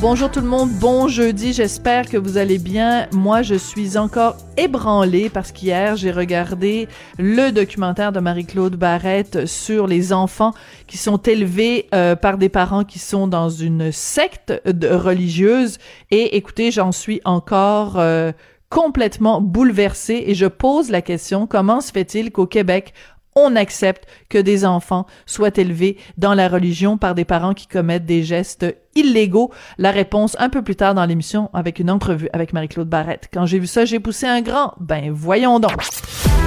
Bonjour tout le monde, bon jeudi, j'espère que vous allez bien. Moi, je suis encore ébranlée parce qu'hier, j'ai regardé le documentaire de Marie-Claude Barrette sur les enfants qui sont élevés euh, par des parents qui sont dans une secte religieuse. Et écoutez, j'en suis encore... Euh, complètement bouleversée et je pose la question comment se fait-il qu'au Québec on accepte que des enfants soient élevés dans la religion par des parents qui commettent des gestes illégaux? La réponse un peu plus tard dans l'émission avec une entrevue avec Marie-Claude Barrette. Quand j'ai vu ça, j'ai poussé un grand. Ben, voyons donc.